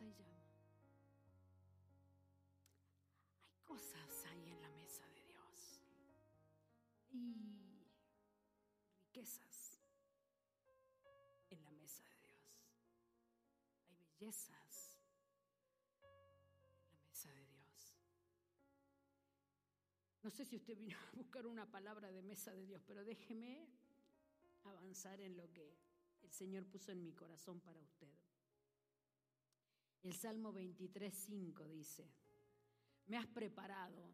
Hay cosas ahí en la mesa de Dios. Y riquezas en la mesa de Dios. Hay bellezas en la mesa de Dios. No sé si usted vino a buscar una palabra de mesa de Dios, pero déjeme avanzar en lo que el Señor puso en mi corazón para usted. El Salmo 23.5 dice, me has preparado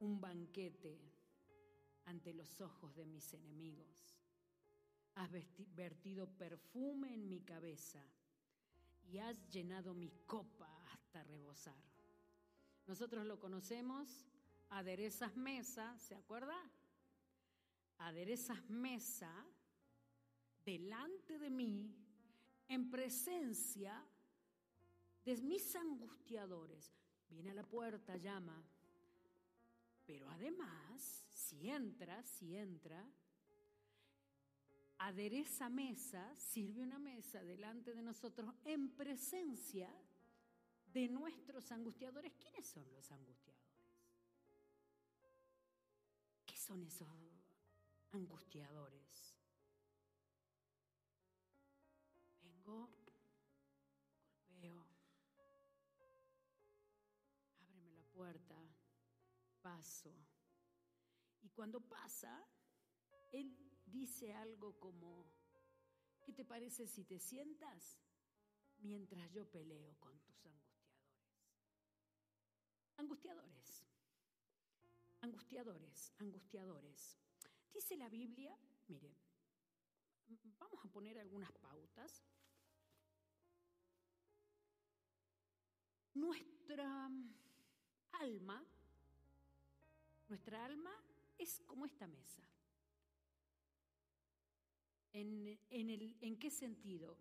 un banquete ante los ojos de mis enemigos. Has vertido perfume en mi cabeza y has llenado mi copa hasta rebosar. Nosotros lo conocemos, aderezas mesa, ¿se acuerda? Aderezas mesa delante de mí en presencia de mis angustiadores. Viene a la puerta, llama. Pero además, si entra, si entra, adereza mesa, sirve una mesa delante de nosotros en presencia de nuestros angustiadores. ¿Quiénes son los angustiadores? ¿Qué son esos angustiadores? Vengo, golpeo, ábreme la puerta, paso. Y cuando pasa, él dice algo como, ¿qué te parece si te sientas mientras yo peleo con tus angustiadores? Angustiadores, angustiadores, angustiadores. Dice la Biblia, mire, vamos a poner algunas pautas. Nuestra alma, nuestra alma es como esta mesa. ¿En, el, ¿En qué sentido?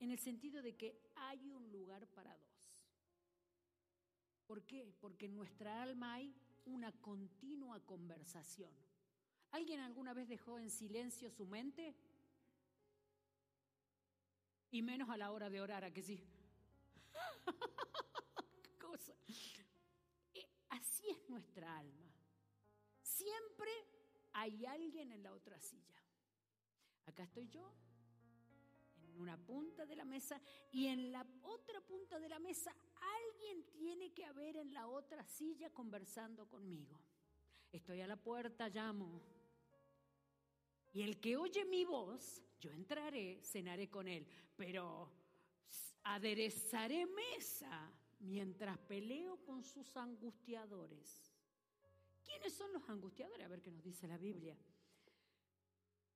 En el sentido de que hay un lugar para dos. ¿Por qué? Porque en nuestra alma hay una continua conversación. ¿Alguien alguna vez dejó en silencio su mente? Y menos a la hora de orar, a que sí. Eh, así es nuestra alma. Siempre hay alguien en la otra silla. Acá estoy yo, en una punta de la mesa, y en la otra punta de la mesa alguien tiene que haber en la otra silla conversando conmigo. Estoy a la puerta, llamo. Y el que oye mi voz, yo entraré, cenaré con él, pero aderezaré mesa mientras peleo con sus angustiadores. ¿Quiénes son los angustiadores? A ver qué nos dice la Biblia.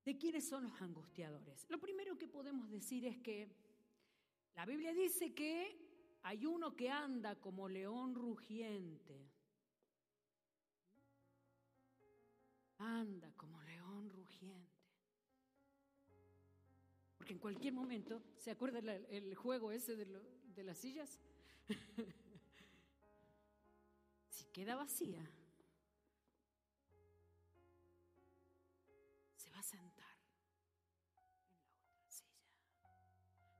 ¿De quiénes son los angustiadores? Lo primero que podemos decir es que la Biblia dice que hay uno que anda como león rugiente. Anda como león rugiente. Porque en cualquier momento, ¿se acuerda el, juego ese de, de las sillas? si queda vacía, se va a sentar en la otra silla.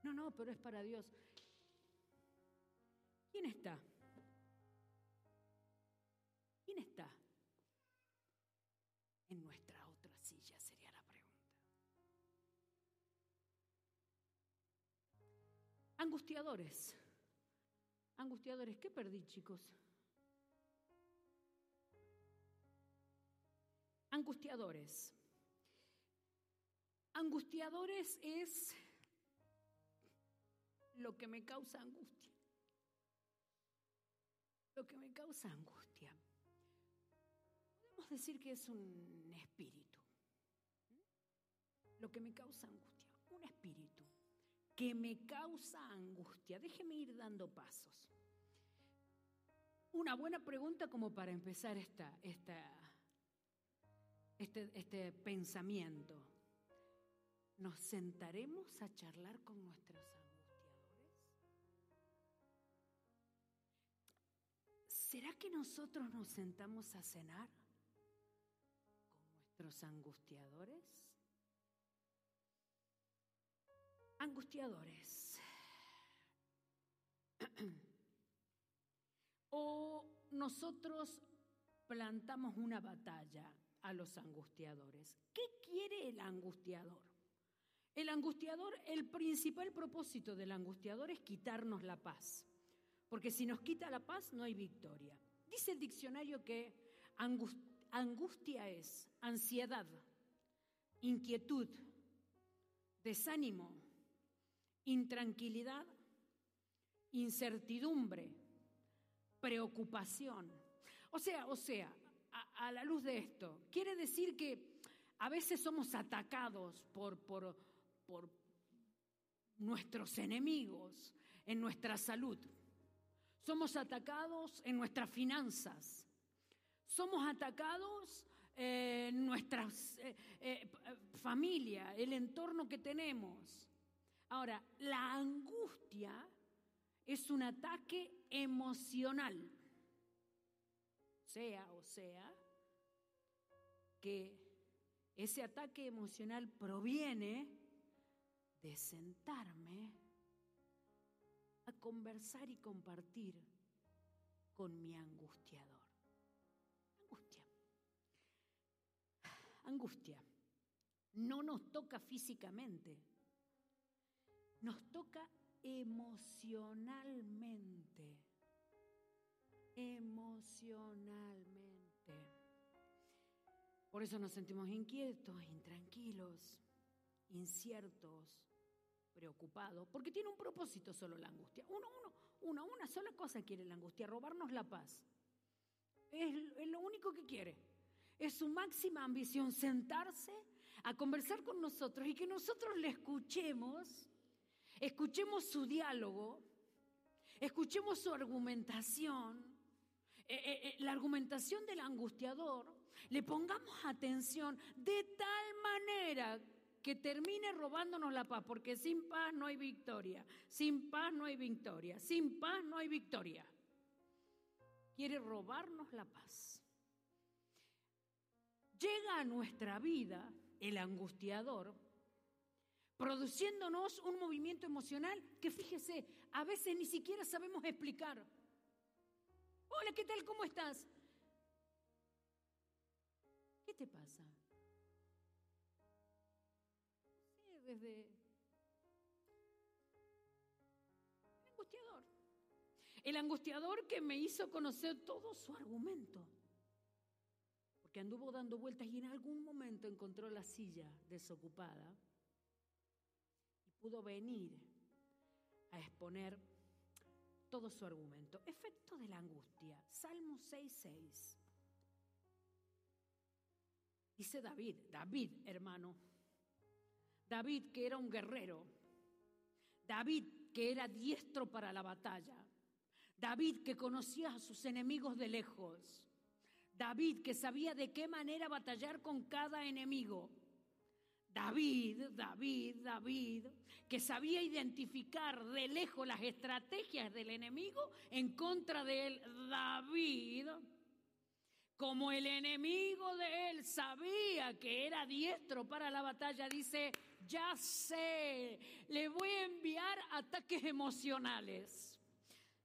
No, no, pero es para Dios. ¿Quién está? ¿Quién está? En nuestra otra silla sería la pregunta. Angustiadores. Angustiadores, ¿qué perdí, chicos? Angustiadores. Angustiadores es lo que me causa angustia. Lo que me causa angustia. Podemos decir que es un espíritu. Lo que me causa angustia. Un espíritu que me causa angustia. Déjeme ir dando pasos. Una buena pregunta como para empezar esta, este, este pensamiento. ¿Nos sentaremos a charlar con nuestros angustiadores? ¿Será que nosotros nos sentamos a cenar con nuestros angustiadores? Angustiadores. o nosotros plantamos una batalla a los angustiadores. ¿Qué quiere el angustiador? El angustiador, el principal propósito del angustiador es quitarnos la paz, porque si nos quita la paz no hay victoria. Dice el diccionario que angustia es ansiedad, inquietud, desánimo, intranquilidad, incertidumbre, preocupación. O sea, o sea, a, la luz de esto, quiere decir que a veces somos atacados por, por, por nuestros enemigos en nuestra salud. Somos atacados en nuestras finanzas. Somos atacados en nuestra eh, eh, familia, el entorno que tenemos. Ahora, la angustia es un ataque emocional. Sea o sea que ese ataque emocional proviene de sentarme a conversar y compartir con mi angustiador. Angustia. Angustia. No nos toca físicamente, nos toca emocionalmente. Emocionalmente. Por eso nos sentimos inquietos, intranquilos, inciertos, preocupados, porque tiene un propósito solo la angustia. Uno, uno, una, una sola cosa quiere la angustia, robarnos la paz. Es, es lo único que quiere. Es su máxima ambición sentarse a conversar con nosotros y que nosotros le escuchemos, escuchemos su diálogo, escuchemos su argumentación, eh, eh, eh, la argumentación del angustiador, le pongamos atención de tal manera que termine robándonos la paz, porque sin paz no hay victoria, sin paz no hay victoria, sin paz no hay victoria. Quiere robarnos la paz. Llega a nuestra vida el angustiador, produciéndonos un movimiento emocional que fíjese, a veces ni siquiera sabemos explicar. Hola, ¿qué tal? ¿Cómo estás? ¿Qué te pasa? Desde el angustiador. El angustiador que me hizo conocer todo su argumento que anduvo dando vueltas y en algún momento encontró la silla desocupada pudo venir a exponer todo su argumento. Efecto de la angustia. Salmo 6.6. Dice David, David hermano, David que era un guerrero, David que era diestro para la batalla, David que conocía a sus enemigos de lejos, David, que sabía de qué manera batallar con cada enemigo. David, David, David, que sabía identificar de lejos las estrategias del enemigo en contra de él. David, como el enemigo de él sabía que era diestro para la batalla, dice, ya sé, le voy a enviar ataques emocionales.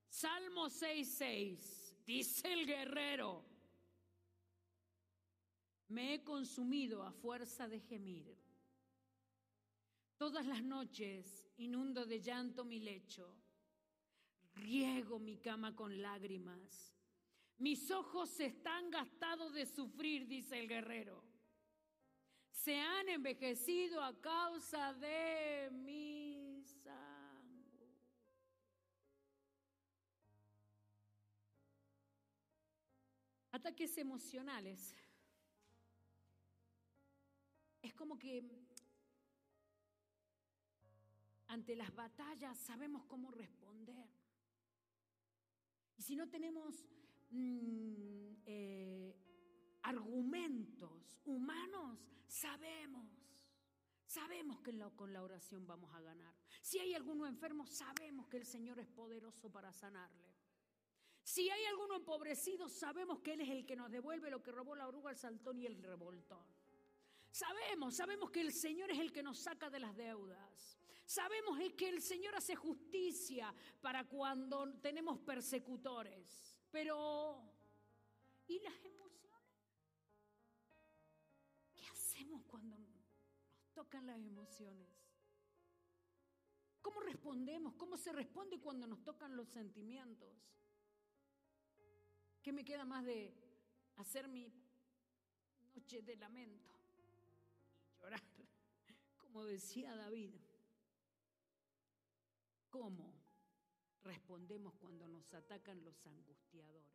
Salmo 6.6, dice el guerrero, me he consumido a fuerza de gemir. Todas las noches inundo de llanto mi lecho, riego mi cama con lágrimas. Mis ojos están gastados de sufrir, dice el guerrero. Se han envejecido a causa de mi sangre. Ataques emocionales es como que ante las batallas sabemos cómo responder. Y si no tenemos mm, eh, argumentos humanos, sabemos. Sabemos que con la oración vamos a ganar. Si hay alguno enfermo, sabemos que el Señor es poderoso para sanarle. Si hay alguno empobrecido, sabemos que Él es el que nos devuelve lo que robó la oruga, el saltón y el revoltón. Sabemos, sabemos que el Señor es el que nos saca de las deudas. Sabemos que el Señor hace justicia para cuando tenemos persecutores. Pero, ¿y las emociones? ¿Qué hacemos cuando nos tocan las emociones? ¿Cómo respondemos? ¿Cómo se responde cuando nos tocan los sentimientos? ¿Qué me queda más de hacer mi noche de lamento y llorar? Como decía David. ¿Cómo respondemos cuando nos atacan los angustiadores?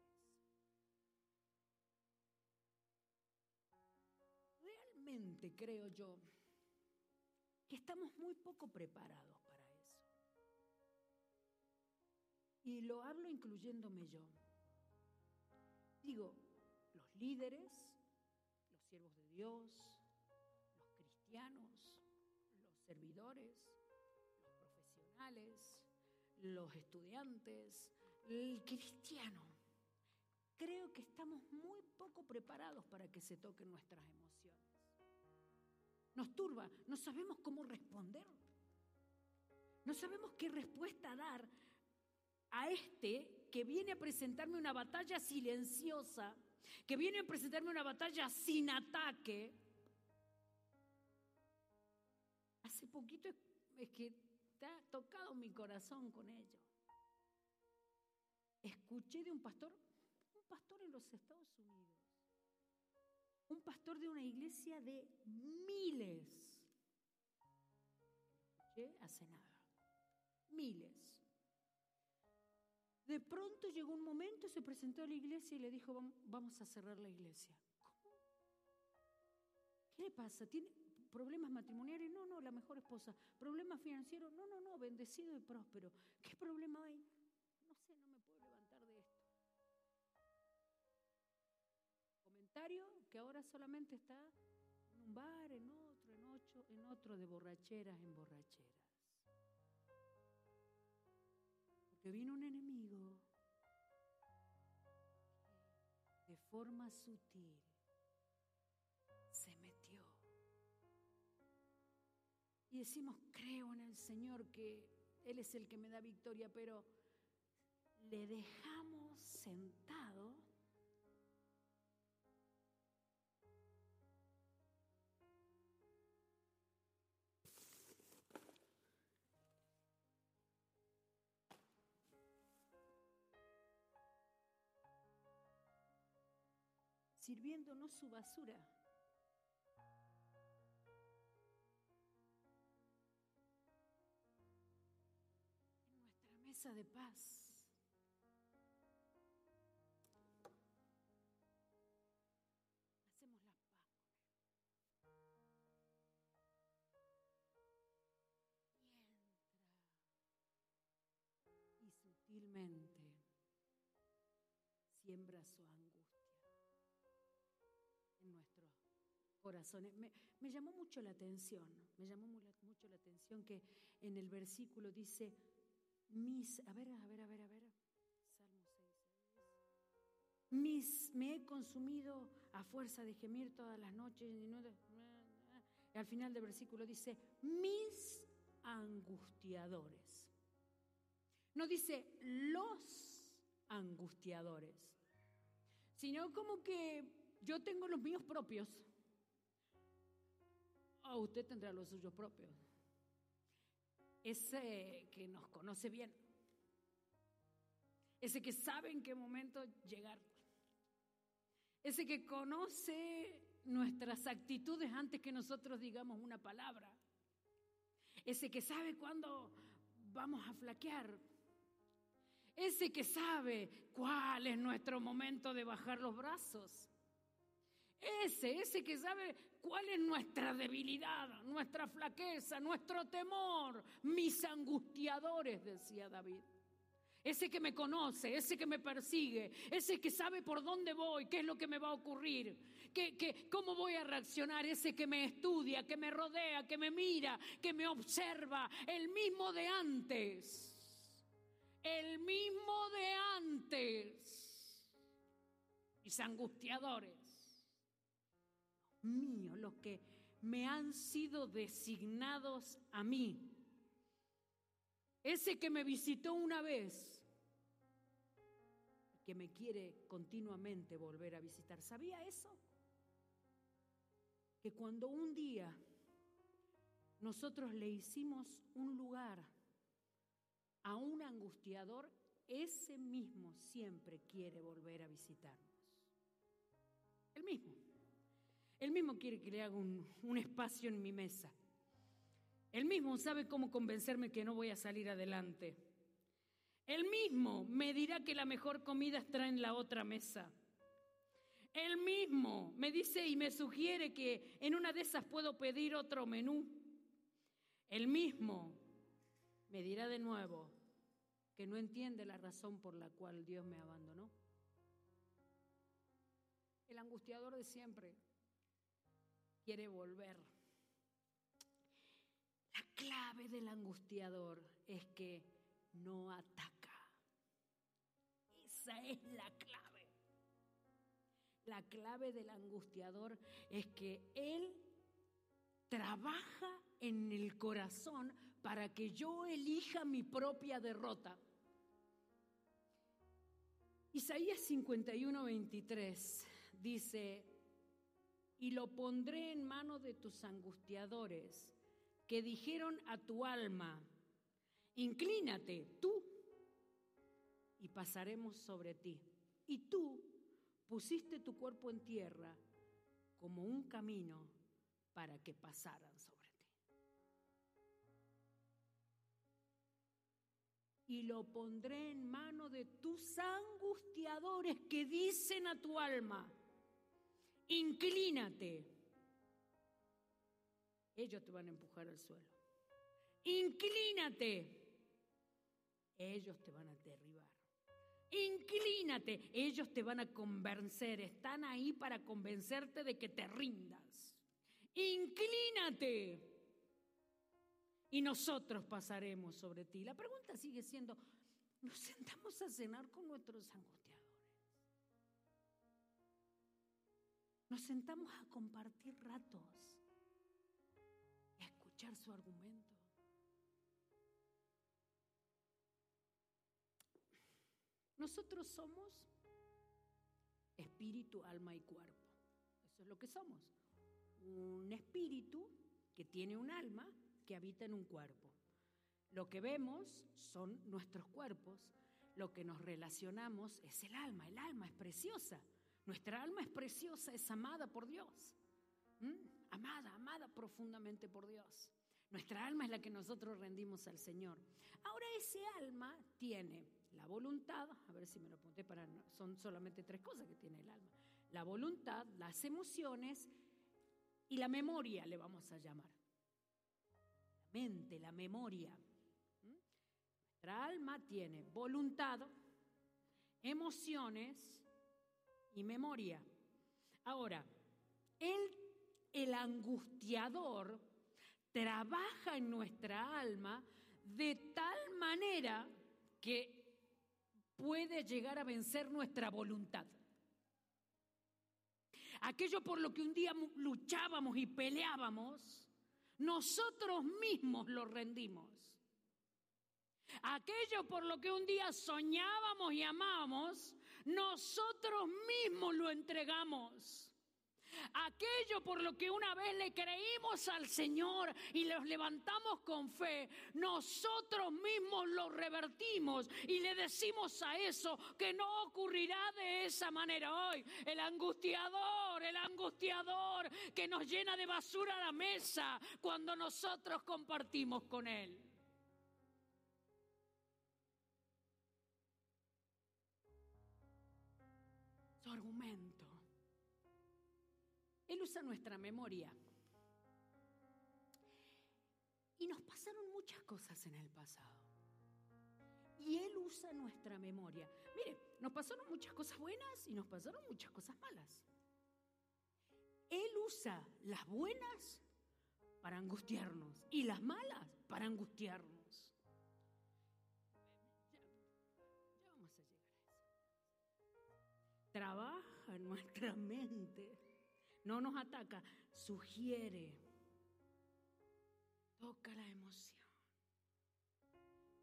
Realmente creo yo que estamos muy poco preparados para eso. Y lo hablo incluyéndome yo. Digo, los líderes, los siervos de Dios, los cristianos, los servidores, los estudiantes, el cristiano. Creo que estamos muy poco preparados para que se toquen nuestras emociones. Nos turba, no sabemos cómo responder. No sabemos qué respuesta dar a este que viene a presentarme una batalla silenciosa, que viene a presentarme una batalla sin ataque. Hace poquito es que ha tocado mi corazón con ello. Escuché de un pastor, un pastor en los Estados Unidos, un pastor de una iglesia de miles. Hace nada, miles. De pronto llegó un momento, se presentó a la iglesia y le dijo, vamos a cerrar la iglesia. ¿Cómo? ¿Qué le pasa? ¿Tiene, ¿Problemas matrimoniales? No, no, la mejor esposa. ¿Problemas financieros? No, no, no, bendecido y próspero. ¿Qué problema hay? No sé, no me puedo levantar de esto. Comentario que ahora solamente está en un bar, en otro, en otro, en otro, de borracheras en borracheras. Porque vino un enemigo de forma sutil y decimos, creo en el Señor que Él es el que me da victoria, pero le dejamos sentado sirviéndonos su basura. De paz. Hacemos la paz. Y entra y sutilmente siembra su angustia en nuestros corazones. Me, me, llamó mucho la atención, me llamó mucho la atención que en el versículo dice, mis, a ver, a ver, a ver, a ver, Salmo 6, mis, me he consumido a fuerza de gemir todas las noches y no y al final del versículo dice, mis angustiadores. No dice los angustiadores, sino como que yo tengo los míos propios. O usted tendrá los suyos propios ese que nos conoce bien, ese que sabe en qué momento llegar, ese que conoce nuestras actitudes antes que nosotros digamos una palabra, ese que sabe cuándo vamos a flaquear, ese que sabe cuál es nuestro momento de bajar los brazos. Ese, ese que sabe cuál es nuestra debilidad, nuestra flaqueza, nuestro temor, mis angustiadores, decía David. Ese que me conoce, ese que me persigue, ese que sabe por dónde voy, qué es lo que me va a ocurrir, que, cómo voy a reaccionar, ese que me estudia, que me rodea, que me mira, que me observa, el mismo de antes, el mismo de antes, mis angustiadores míos, los que me han sido designados a mí. ese que me visitó una vez que me quiere continuamente volver a visitar. ¿Sabía eso? Que cuando un día nosotros le hicimos un lugar a un angustiador, ese mismo siempre quiere volver a visitarnos. El mismo. El mismo quiere que le haga un, un espacio en mi mesa. Él mismo sabe cómo convencerme que no voy a salir adelante. Él mismo me dirá que la mejor comida está en la otra mesa. Él mismo me dice y me sugiere que en una de esas puedo pedir otro menú. Él mismo me dirá de nuevo que no entiende la razón por la cual Dios me abandonó. El angustiador de siempre quiere volver. La clave del angustiador es que no ataca. Esa es la clave. La clave del angustiador es que él trabaja en el corazón para que yo elija mi propia derrota. Isaías 51, 23 dice, y lo pondré en mano de tus angustiadores, que dijeron a tu alma, inclínate tú, y pasaremos sobre ti. Y tú pusiste tu cuerpo en tierra como un camino para que pasaran sobre ti. Y lo pondré en mano de tus angustiadores que dicen a tu alma, inclínate. Ellos te van a empujar al suelo. Inclínate. Ellos te van a derribar. Inclínate. Ellos te van a convencer. Están ahí para convencerte de que te rindas. Inclínate. Y nosotros pasaremos sobre ti. La pregunta sigue siendo, ¿nos sentamos a cenar con nuestros angustiadores? Nos sentamos a compartir ratos, a escuchar su argumento. Nosotros somos espíritu, alma y cuerpo. Eso es lo que somos. Un espíritu que tiene un alma que habita en un cuerpo. Lo que vemos son nuestros cuerpos, lo que nos relacionamos es el alma. El alma es preciosa. Nuestra alma es preciosa, es amada por Dios. Amada, amada profundamente por Dios. Nuestra alma es la que nosotros rendimos al Señor. Ahora ese alma tiene la voluntad, a ver si me lo apunté para, son solamente tres cosas que tiene el alma. La voluntad, las emociones y la memoria, le vamos a llamar. La mente, la memoria. Nuestra alma tiene voluntad, emociones y memoria. Ahora, el, el angustiador trabaja en nuestra alma de tal manera que puede llegar a vencer nuestra voluntad. Aquello por lo que un día luchábamos y peleábamos, nosotros mismos lo rendimos. Aquello por lo que un día soñábamos y amábamos, nosotros mismos lo entregamos. Aquello por lo que una vez le creímos al Señor y los levantamos con fe, nosotros mismos lo revertimos y le decimos a eso que no ocurrirá de esa manera hoy. El angustiador, el angustiador que nos llena de basura la mesa cuando nosotros compartimos con Él. Argumento él usa nuestra memoria. Y nos pasaron muchas cosas en el pasado. Y Él usa nuestra memoria. Mire, nos pasaron muchas cosas buenas y nos pasaron muchas cosas malas. Él usa las buenas para angustiarnos y las malas para angustiarnos. Trabaja nuestra mente no nos ataca, sugiere, toca la emoción.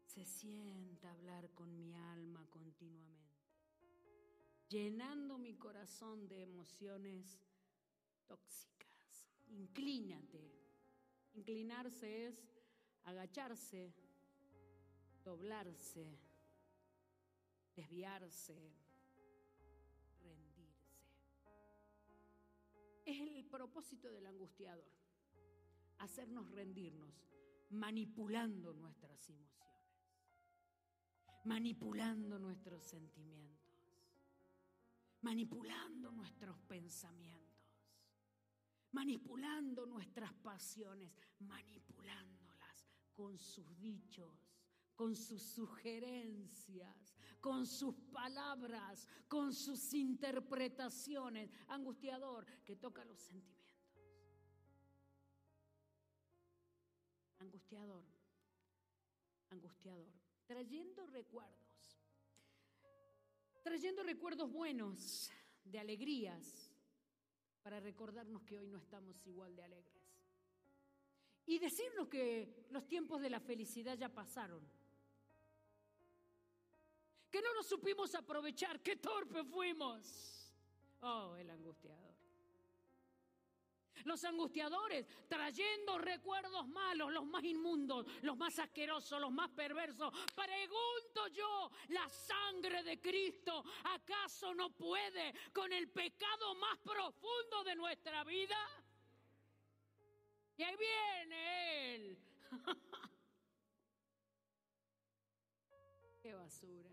se sienta hablar con mi alma continuamente, llenando mi corazón de emociones tóxicas. Inclínate. Inclinarse es agacharse, doblarse, desviarse, Es el propósito del angustiador, hacernos rendirnos, manipulando nuestras emociones, manipulando nuestros sentimientos, manipulando nuestros pensamientos manipulando nuestras pasiones, manipulándolas con sus dichos, con sus sugerencias, con sus palabras, con sus interpretaciones. Angustiador que toca los sentimientos. Angustiador, angustiador, trayendo recuerdos, trayendo recuerdos buenos, de alegrías, para recordarnos que hoy no estamos igual de alegres. Y decirnos que los tiempos de la felicidad ya pasaron. Que no nos supimos aprovechar, qué torpe fuimos. Oh, el angustiador. Los angustiadores trayendo recuerdos malos, los más inmundos, los más asquerosos, los más perversos. Pregunto yo, ¿la sangre de Cristo acaso no puede con el pecado más profundo de nuestra vida? Y ahí viene Él. Qué basura.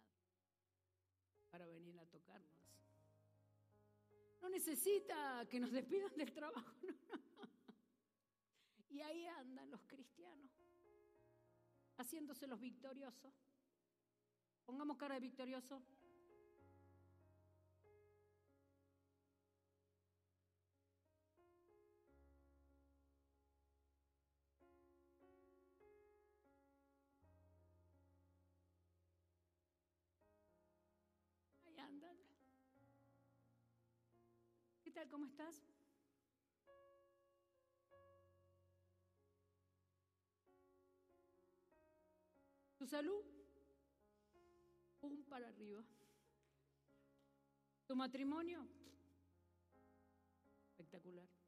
para venir a tocarnos. No necesita que nos despidan del trabajo. Y ahí andan los cristianos, haciéndose los victoriosos. Pongamos cara de victorioso. ¿Cómo estás? ¿Tu salud? Un para arriba. ¿Tu matrimonio? Espectacular.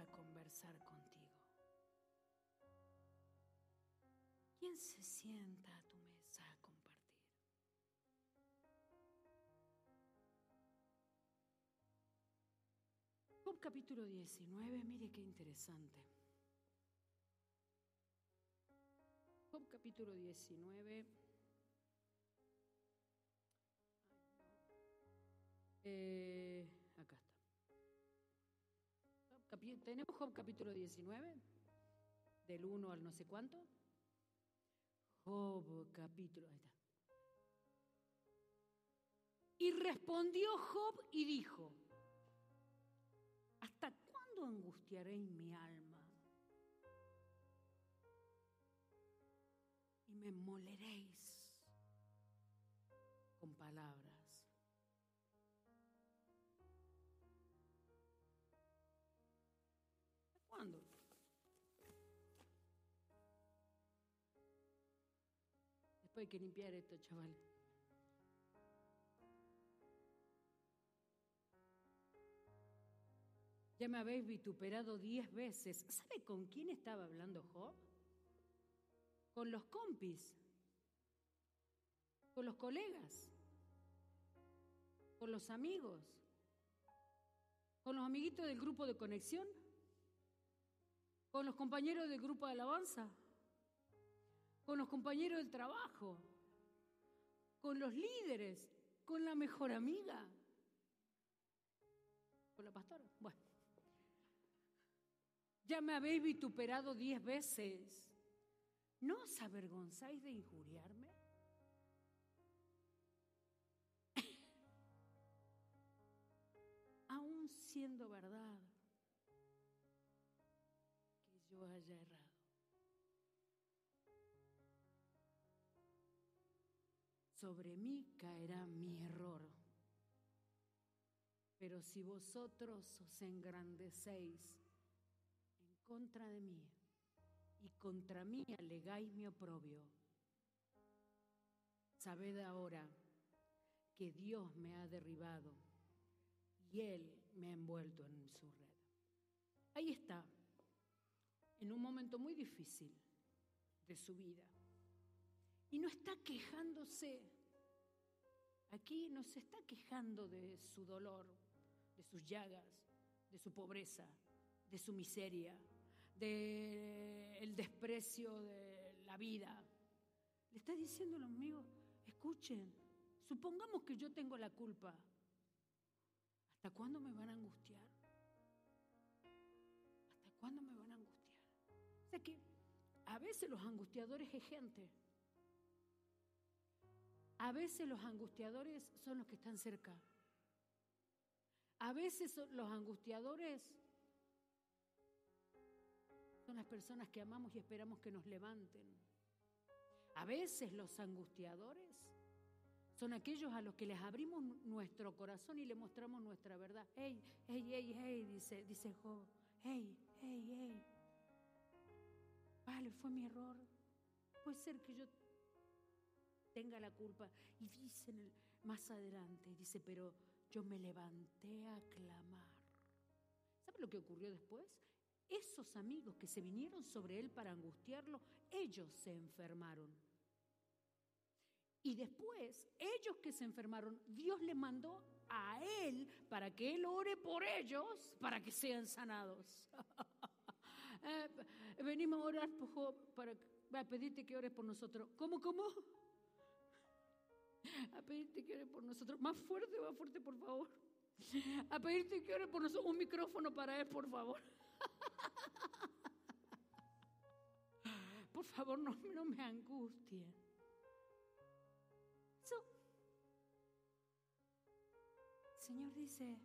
A conversar contigo? ¿Quién se sienta a tu mesa a compartir? Job capítulo 19, mire qué interesante. Job capítulo 19. Eh. ¿Tenemos Job capítulo 19? Del 1 al no sé cuánto. Job capítulo. Ahí está. Y respondió Job y dijo, ¿hasta cuándo angustiaréis mi alma? Y me moleréis Hay que limpiar esto, chaval. Ya me habéis vituperado diez veces. ¿Sabe con quién estaba hablando Job? Con los compis, con los colegas, con los amigos, con los amiguitos del grupo de conexión, con los compañeros del grupo de alabanza, con los compañeros del trabajo, con los líderes, con la mejor amiga, con la pastora. Bueno, ya me habéis vituperado diez veces. ¿No os avergonzáis de injuriarme? Aún siendo verdad Sobre mí caerá mi error. Pero si vosotros os engrandecéis en contra de mí, y contra mí alegáis mi oprobio. Sabed ahora que Dios me ha derribado y Él me ha envuelto en su red. Ahí está, en un momento muy difícil de su vida. Y no está quejándose. Aquí no se está quejando de su dolor, de sus llagas, de su pobreza, de su miseria, del desprecio de la vida. Le está diciendo a los amigos, escuchen, supongamos que yo tengo la culpa. ¿Hasta cuándo me van a angustiar? ¿Hasta cuándo me van a angustiar? O sea que a veces los angustiadores es gente. A veces los angustiadores son los que están cerca. A veces los angustiadores son las personas que amamos y esperamos que nos levanten. A veces los angustiadores son aquellos a los que les abrimos nuestro corazón y le mostramos nuestra verdad. Hey, hey, hey, hey, dice, dice. Hey, hey, hey. Vale, fue mi error. Puede ser que yo tenga la culpa. Y dice más adelante, dice, pero yo me levanté a clamar. ¿Sabe lo que ocurrió después? Esos amigos que se vinieron sobre él para angustiarlo, ellos se enfermaron. Y después, ellos que se enfermaron, Dios le mandó a él para que él ore por ellos, para que sean sanados. Eh, venimos a orar para, a pedirte que ores por nosotros. ¿Cómo, cómo? A pedirte que ores por nosotros. Más fuerte, más fuerte, por favor. A pedirte que ores por nosotros. Un micrófono para él, por favor. Por favor, no, no me angustie. el Señor dice,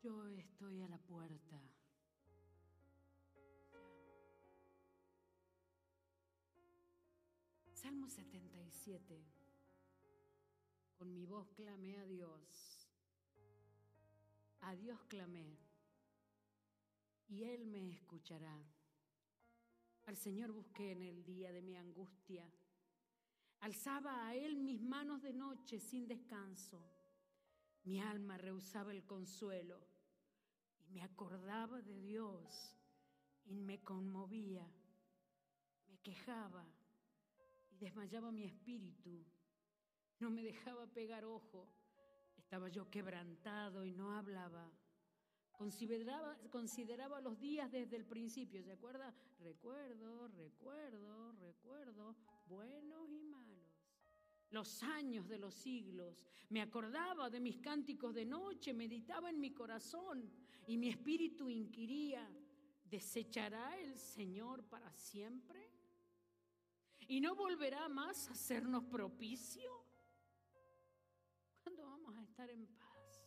yo estoy a la puerta. Salmo 77. Con mi voz clamé a Dios. A Dios clamé. Y Él me escuchará. Al Señor busqué en el día de mi angustia. Alzaba a Él mis manos de noche sin descanso. Mi alma rehusaba el consuelo y me acordaba de Dios y me conmovía, me quejaba desmayaba mi espíritu no me dejaba pegar ojo. Estaba yo quebrantado y no hablaba. Consideraba, consideraba los días desde el principio, ¿se acuerda? Recuerdo, recuerdo, recuerdo, buenos y malos. Los años de los siglos. Me acordaba de mis cánticos de noche, meditaba en mi corazón y mi espíritu inquiría, ¿desechará el Señor para siempre? ¿Y no volverá más a hacernos propicio? estar en paz?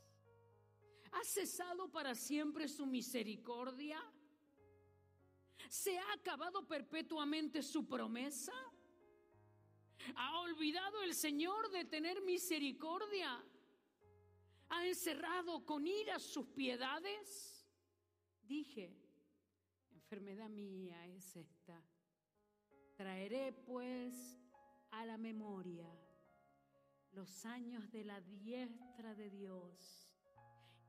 ¿Ha cesado para siempre su misericordia? ¿Se ha acabado perpetuamente su promesa? ¿Ha olvidado el Señor de tener misericordia? ¿Ha encerrado con ira sus piedades? Dije, enfermedad mía es esta. Traeré pues a la memoria los años de la diestra de Dios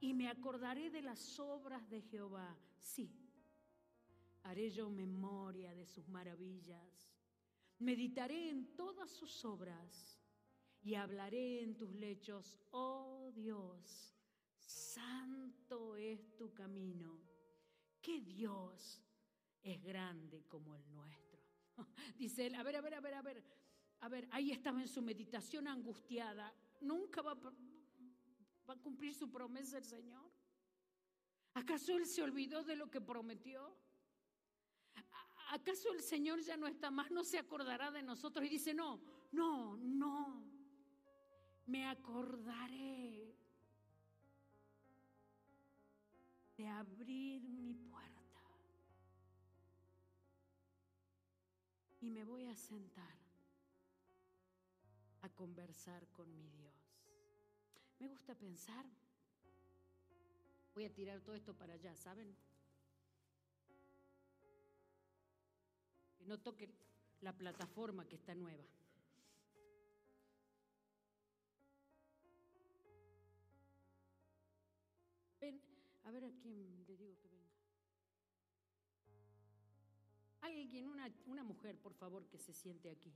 y me acordaré de las obras de Jehová. Sí, haré yo memoria de sus maravillas. Meditaré en todas sus obras y hablaré en tus lechos, oh Dios, santo es tu camino. Que Dios es grande como el nuestro. Dice él, a ver, a ver, a ver, a ver, a ver, ahí estaba en su meditación angustiada. Nunca va, va a cumplir su promesa el Señor. ¿Acaso Él se olvidó de lo que prometió? ¿Acaso el Señor ya no está más? ¿No se acordará de nosotros? Y dice, no, no, no, me acordaré de abrir mi Y me voy a sentar a conversar con mi Dios. Me gusta pensar, voy a tirar todo esto para allá, ¿saben? Que no toque la plataforma que está nueva. Ven, a ver a quién le digo que Alguien, una, una mujer, por favor, que se siente aquí.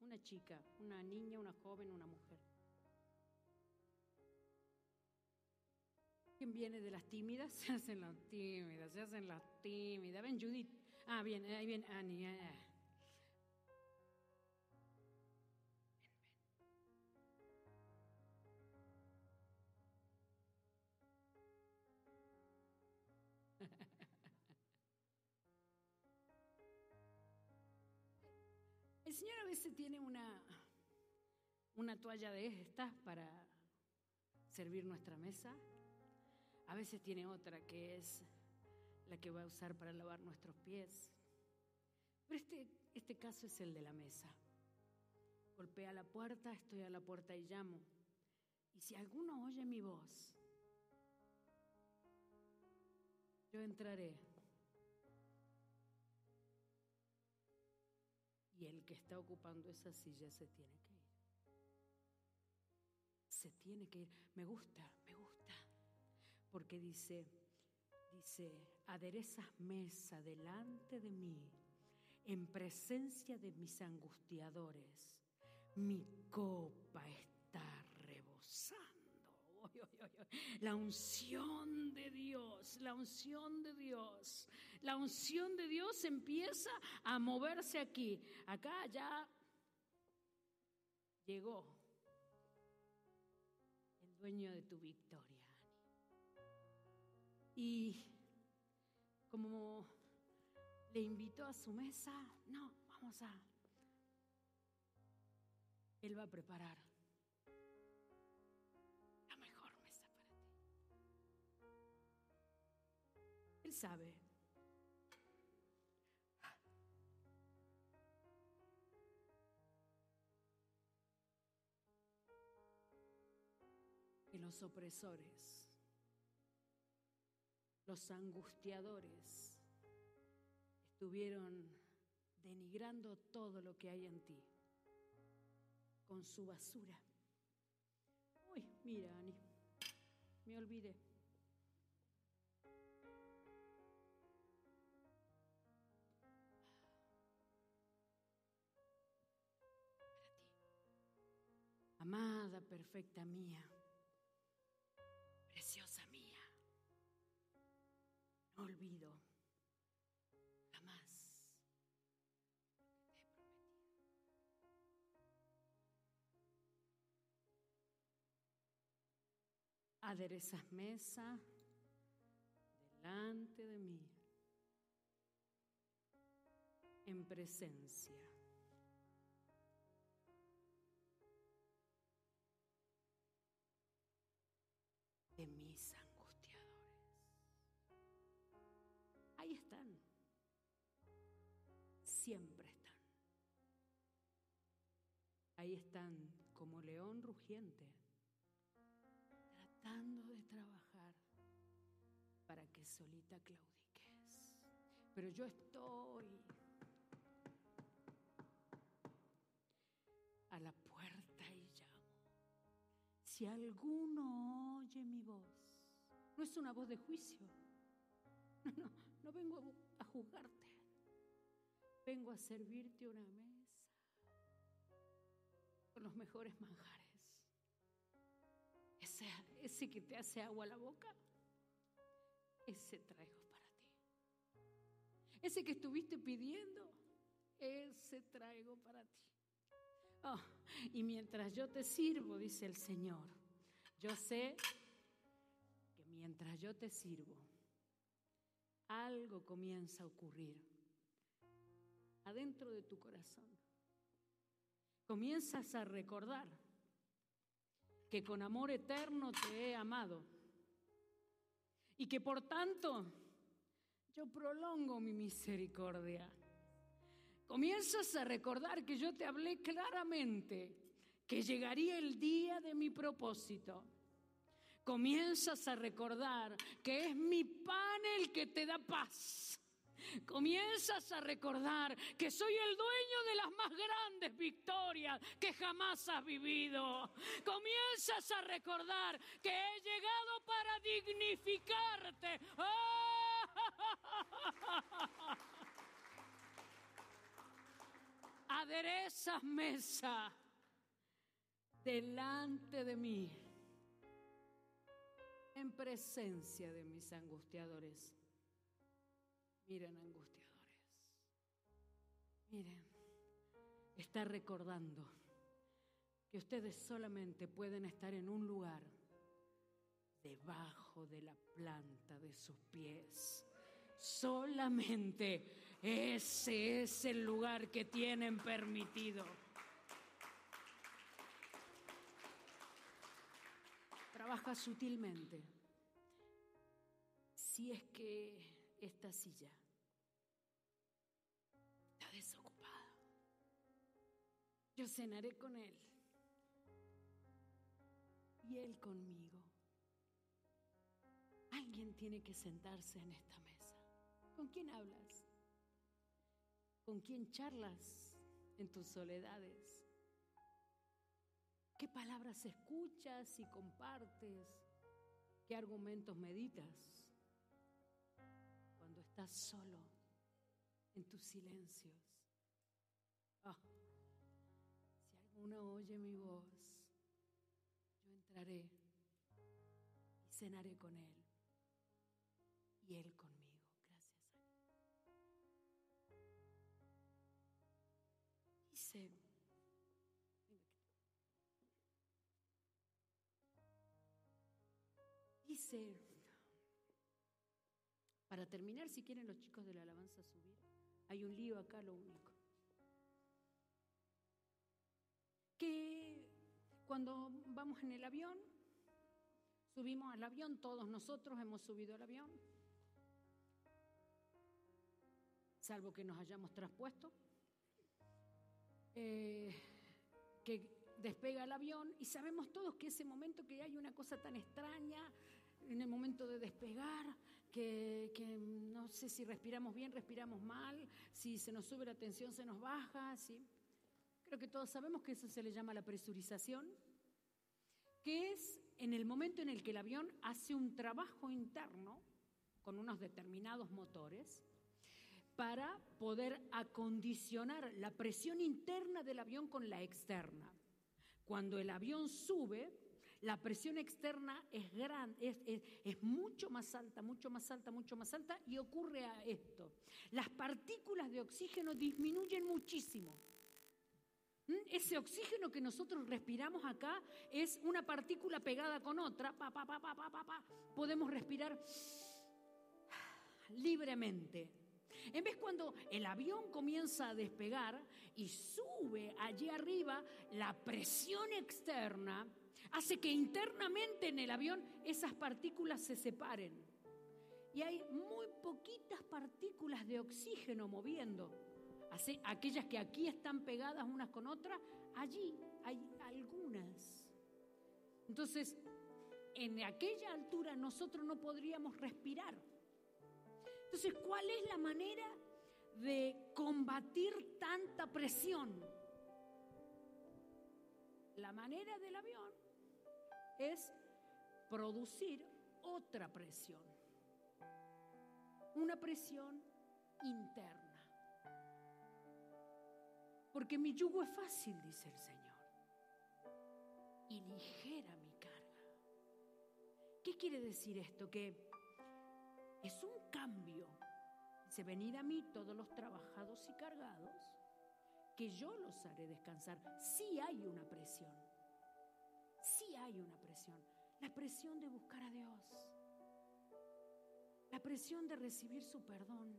Una chica, una niña, una joven, una mujer. ¿Quién viene de las tímidas? Se hacen las tímidas, se hacen las tímidas. Ven, Judith. Ah, bien, ahí viene Annie. Señor a veces tiene una, una toalla de estas para servir nuestra mesa. A veces tiene otra que es la que va a usar para lavar nuestros pies. Pero este, este caso es el de la mesa. Golpea la puerta, estoy a la puerta y llamo. Y si alguno oye mi voz, yo entraré. Y el que está ocupando esa silla se tiene que ir. Se tiene que ir. Me gusta, me gusta porque dice, dice, aderezas mesa delante de mí en presencia de mis angustiadores. Mi copa está. La unción de Dios, la unción de Dios, la unción de Dios empieza a moverse aquí. Acá ya llegó el dueño de tu victoria. Y como le invitó a su mesa, no, vamos a... Él va a preparar Él sabe. Que los opresores los angustiadores estuvieron denigrando todo lo que hay en ti con su basura. Uy, mira, Ani, me olvidé. Amada, perfecta mía, preciosa mía olvido jamás. Aderezas mesa delante de mí en presencia. Siempre están. Ahí están como león rugiente, tratando de trabajar para que solita claudiques. Pero yo estoy a la puerta y llamo. Si alguno oye mi voz, no es una voz de juicio. No, no, no vengo a juzgarte. Vengo a servirte una mesa con los mejores manjares. Ese que te hace agua a la boca, ese traigo para ti. Ese que estuviste pidiendo, ese traigo para ti. Oh, y mientras yo te sirvo, dice el Señor, yo sé que mientras yo te sirvo, algo comienza a ocurrir adentro de tu corazón. Comienzas a recordar que con amor eterno te he amado y que por tanto yo prolongo mi misericordia. Comienzas a recordar que yo te hablé claramente que llegaría el día de mi propósito. Comienzas a recordar que es mi pan el que te da paz comienzas a recordar que soy el dueño de las más grandes victorias que jamás has vivido. Comienzas a recordar que he llegado para dignificarte. Aderezas mesa delante de mí en presencia de mis angustiadores. Miren, angustiadores. Miren, está recordando que ustedes solamente pueden estar en un lugar debajo de la planta de sus pies. Solamente ese es el lugar que tienen permitido. Trabaja sutilmente. Si es que esta silla está desocupada. Yo cenaré con Él y Él conmigo. Alguien tiene que sentarse en esta mesa. ¿Con quién hablas? ¿Con quién charlas en tus soledades? ¿Qué palabras escuchas y compartes? ¿Qué argumentos meditas? Estás solo en tus silencios. Ah, si alguno oye mi voz, yo entraré y cenaré con él y él conmigo. Gracias. Dice, dice para terminar, si quieren los chicos de la alabanza subir, hay un lío acá, lo único. Que cuando vamos en el avión, subimos al avión, todos nosotros hemos subido al avión, salvo que nos hayamos traspuesto, eh, que despega el avión y sabemos todos que ese momento que hay una cosa tan extraña, en el momento de despegar, que, no sé si respiramos bien, respiramos mal, si se nos sube la tensión, se nos baja, ¿sí? Creo que todos sabemos que eso se le llama la presurización, que es en el momento en el que el avión hace un trabajo interno con unos determinados motores para poder acondicionar la presión interna del avión con la externa. Cuando el avión sube, la presión externa es, gran, es, mucho más alta, mucho más alta, mucho más alta y ocurre esto. Las partículas de oxígeno disminuyen muchísimo. ¿Mm? Ese oxígeno que nosotros respiramos acá es una partícula pegada con otra. Pa, pa, pa, Podemos respirar libremente. En vez cuando el avión comienza a despegar y sube allí arriba, la presión externa hace que internamente en el avión esas partículas se separen. Y hay muy poquitas partículas de oxígeno moviendo. Así, aquellas que aquí están pegadas unas con otras, allí hay algunas. Entonces, en aquella altura nosotros no podríamos respirar. Entonces, ¿cuál es la manera de combatir tanta presión? La manera del avión es producir otra presión, una presión interna. Porque mi yugo es fácil, dice el Señor, y ligera mi carga. quiere decir esto? Que es un cambio. Dice, venid a mí todos los trabajados y cargados, que yo los haré descansar. Sí hay una presión. Sí hay una presión. La presión de buscar a Dios. La presión de recibir su perdón.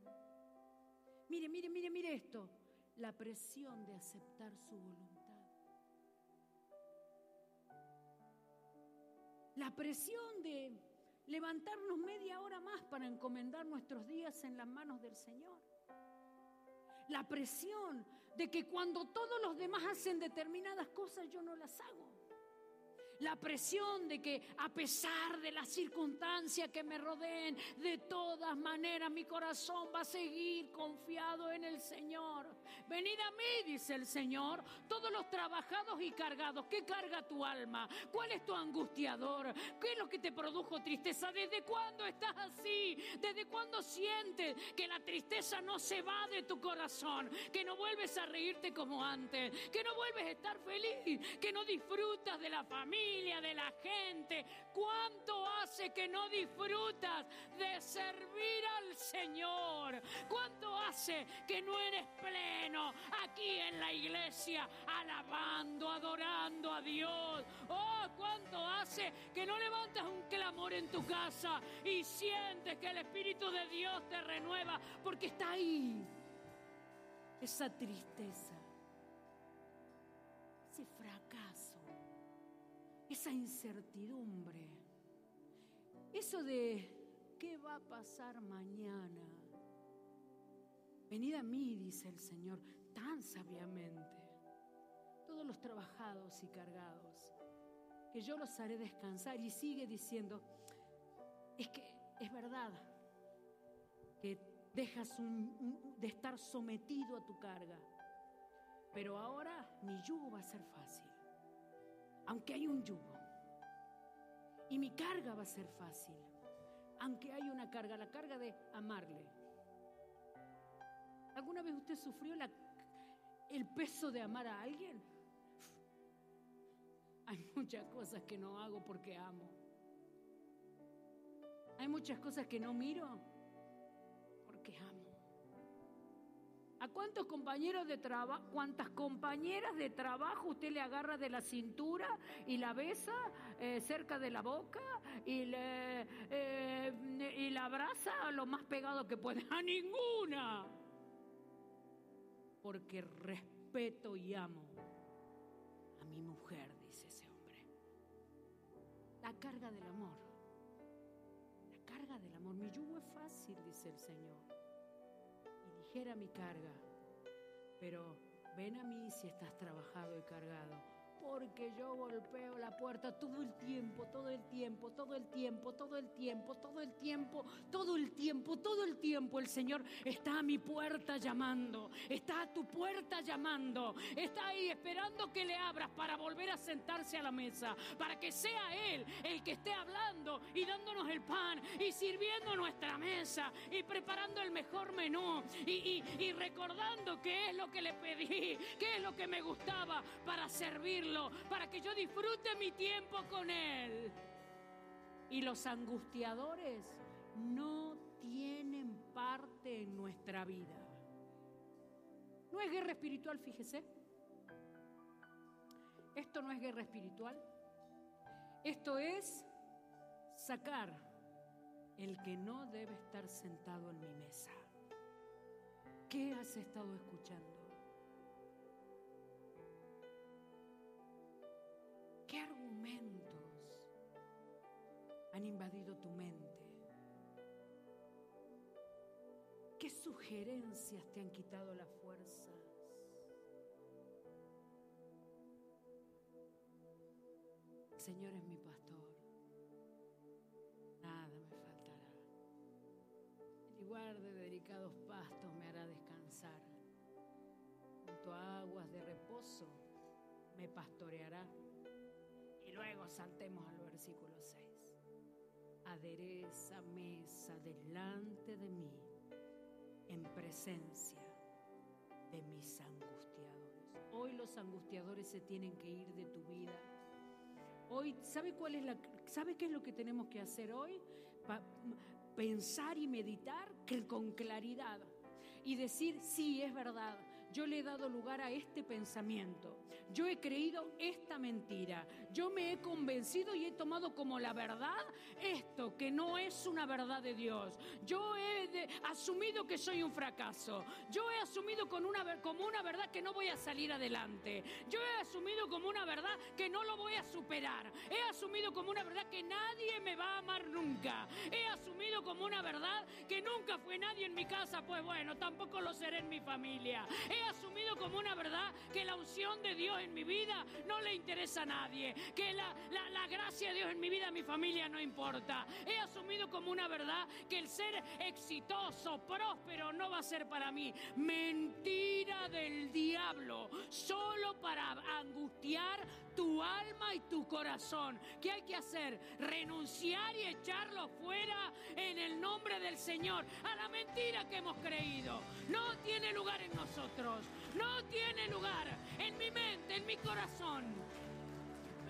Mire, mire, mire, mire esto. La presión de aceptar su voluntad. La presión de levantarnos media hora más para encomendar nuestros días en las manos del Señor. La presión de que cuando todos los demás hacen determinadas cosas yo no las hago la presión de que a pesar de las circunstancias que me rodeen, de todas maneras mi corazón va a seguir confiado en el Señor. Venid a mí, dice el Señor, todos los trabajados y cargados. ¿Qué carga tu alma? ¿Cuál es tu angustiador? ¿Qué es lo que te produjo tristeza? ¿Desde cuándo estás así? ¿Desde cuándo sientes que la tristeza no se va de tu corazón? Que no vuelves a reírte como antes, que no vuelves a estar feliz, que no disfrutas de la familia de la gente. ¿Cuánto hace que no disfrutas de servir al Señor? ¿Cuánto hace que no eres pleno aquí en la iglesia alabando, adorando a Dios? Oh, ¿cuánto hace que no levantas un clamor en tu casa y sientes que el Espíritu de Dios te renueva porque está ahí? Esa tristeza, esa incertidumbre, eso de qué va a pasar mañana. Venid a mí, dice el Señor, tan sabiamente, todos los trabajados y cargados, que yo los haré descansar. Y sigue diciendo, es que es verdad que dejas de estar sometido a tu carga, pero ahora mi yugo va a ser fácil aunque hay un yugo. Y mi carga va a ser fácil, aunque hay una carga, la carga de amarle. ¿Alguna vez usted sufrió el peso de amar a alguien? Hay muchas cosas que no hago porque amo. Hay muchas cosas que no miro porque amo. ¿A cuántos compañeros de trabajo, cuántas compañeras de trabajo usted le agarra de la cintura y la besa eh, cerca de la boca y, le, eh, y la abraza lo más pegado que puede? A ninguna. Porque respeto y amo a mi mujer, dice ese hombre. La carga del amor. La carga del amor. Mi yugo es fácil, dice el Señor ligera mi carga, pero ven a mí si estás trabajado y cargado porque yo golpeo la puerta todo el tiempo, todo el tiempo, todo el tiempo, todo el tiempo, todo el tiempo, todo el tiempo, todo el tiempo. El Señor está a mi puerta llamando, está a tu puerta llamando, está ahí esperando que le abras para volver a sentarse a la mesa, para que sea Él el que esté hablando y dándonos el pan y sirviendo nuestra mesa y preparando el mejor menú y, y recordando qué es lo que le pedí, qué es lo que me gustaba para servirle para que yo disfrute mi tiempo con Él. Y los angustiadores no tienen parte en nuestra vida. No es guerra espiritual, fíjese. Esto no es guerra espiritual. Esto es sacar el que no debe estar sentado en mi mesa. ¿Qué has estado escuchando? Han invadido tu mente? ¿Qué sugerencias te han quitado las fuerzas? El Señor es mi pastor. Nada me faltará. El lugar de delicados pastos me hará descansar. Junto a aguas de reposo me pastoreará luego saltemos al versículo 6. Adereza mesa delante de mí en presencia de mis angustiadores. Hoy los angustiadores se tienen que ir de tu vida. Hoy, ¿sabe cuál es la sabe qué es lo que tenemos que hacer hoy? pensar y meditar con claridad y decir, sí, es verdad, yo le he dado lugar a este pensamiento. Yo he creído esta mentira. Yo me he convencido y he tomado como la verdad esto, que no es una verdad de Dios. Yo he asumido que soy un fracaso. Yo he asumido con una, como una verdad que no voy a salir adelante. Yo he asumido como una verdad que no lo voy a superar. He asumido como una verdad que nadie me va a amar nunca. He asumido como una verdad que nunca fue nadie en mi casa. Pues bueno, tampoco lo seré en mi familia. He asumido como una verdad que la unción de Dios en mi vida no le interesa a nadie, que la, la, gracia de Dios en mi vida, a mi familia no importa. He asumido como una verdad que el ser exitoso, próspero, no va a ser para mí. Mentira del diablo, solo para angustiar tu alma y tu corazón. ¿Qué hay que hacer? Renunciar y echarlo fuera en el nombre del Señor. A la mentira que hemos creído. No tiene lugar en nosotros. No tiene lugar en mi mente, en mi corazón.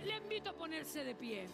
Le invito a ponerse de pie.